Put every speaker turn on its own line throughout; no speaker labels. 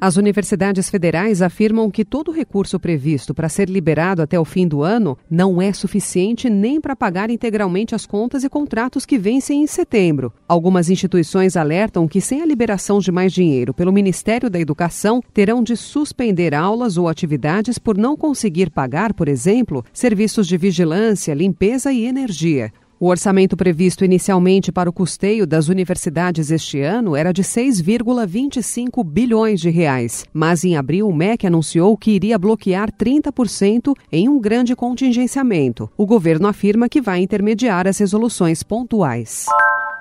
As universidades federais afirmam que todo recurso previsto para ser liberado até o fim do ano não é suficiente nem para pagar integralmente as contas e contratos que vencem em setembro. Algumas instituições alertam que, sem a liberação de mais dinheiro pelo Ministério da Educação, terão de suspender aulas ou atividades por não conseguir pagar, por exemplo, serviços de vigilância, limpeza e energia. O orçamento previsto inicialmente para o custeio das universidades este ano era de 6,25 bilhões de reais, mas em abril o MEC anunciou que iria bloquear 30% em um grande contingenciamento. O governo afirma que vai intermediar as resoluções pontuais.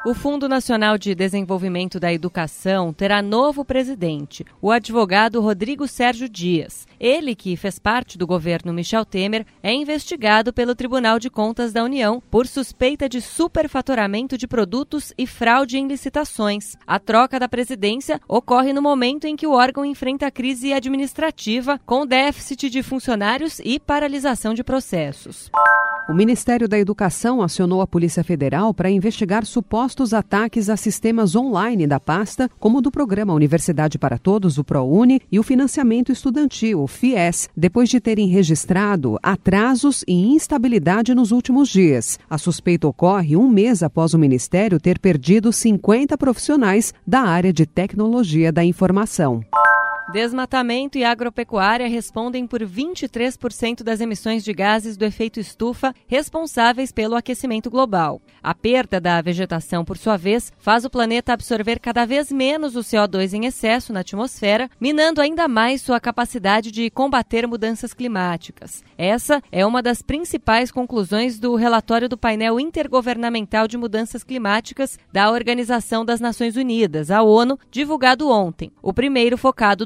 O Fundo Nacional de Desenvolvimento da Educação terá novo presidente, o advogado Rodrigo Sérgio Dias. Ele, que fez parte do governo Michel Temer, é investigado pelo Tribunal de Contas da União por suspeita de superfaturamento de produtos e fraude em licitações. A troca da presidência ocorre no momento em que o órgão enfrenta a crise administrativa, com déficit de funcionários e paralisação de processos.
O Ministério da Educação acionou a Polícia Federal para investigar supostos ataques a sistemas online da pasta, como o do programa Universidade para Todos, o ProUni, e o financiamento estudantil, o FIES, depois de terem registrado atrasos e instabilidade nos últimos dias. A suspeita ocorre um mês após o Ministério ter perdido 50 profissionais da área de tecnologia da informação.
Desmatamento e agropecuária respondem por 23% das emissões de gases do efeito estufa responsáveis pelo aquecimento global. A perda da vegetação, por sua vez, faz o planeta absorver cada vez menos o CO2 em excesso na atmosfera, minando ainda mais sua capacidade de combater mudanças climáticas. Essa é uma das principais conclusões do relatório do painel intergovernamental de mudanças climáticas da Organização das Nações Unidas, a ONU, divulgado ontem. O primeiro focado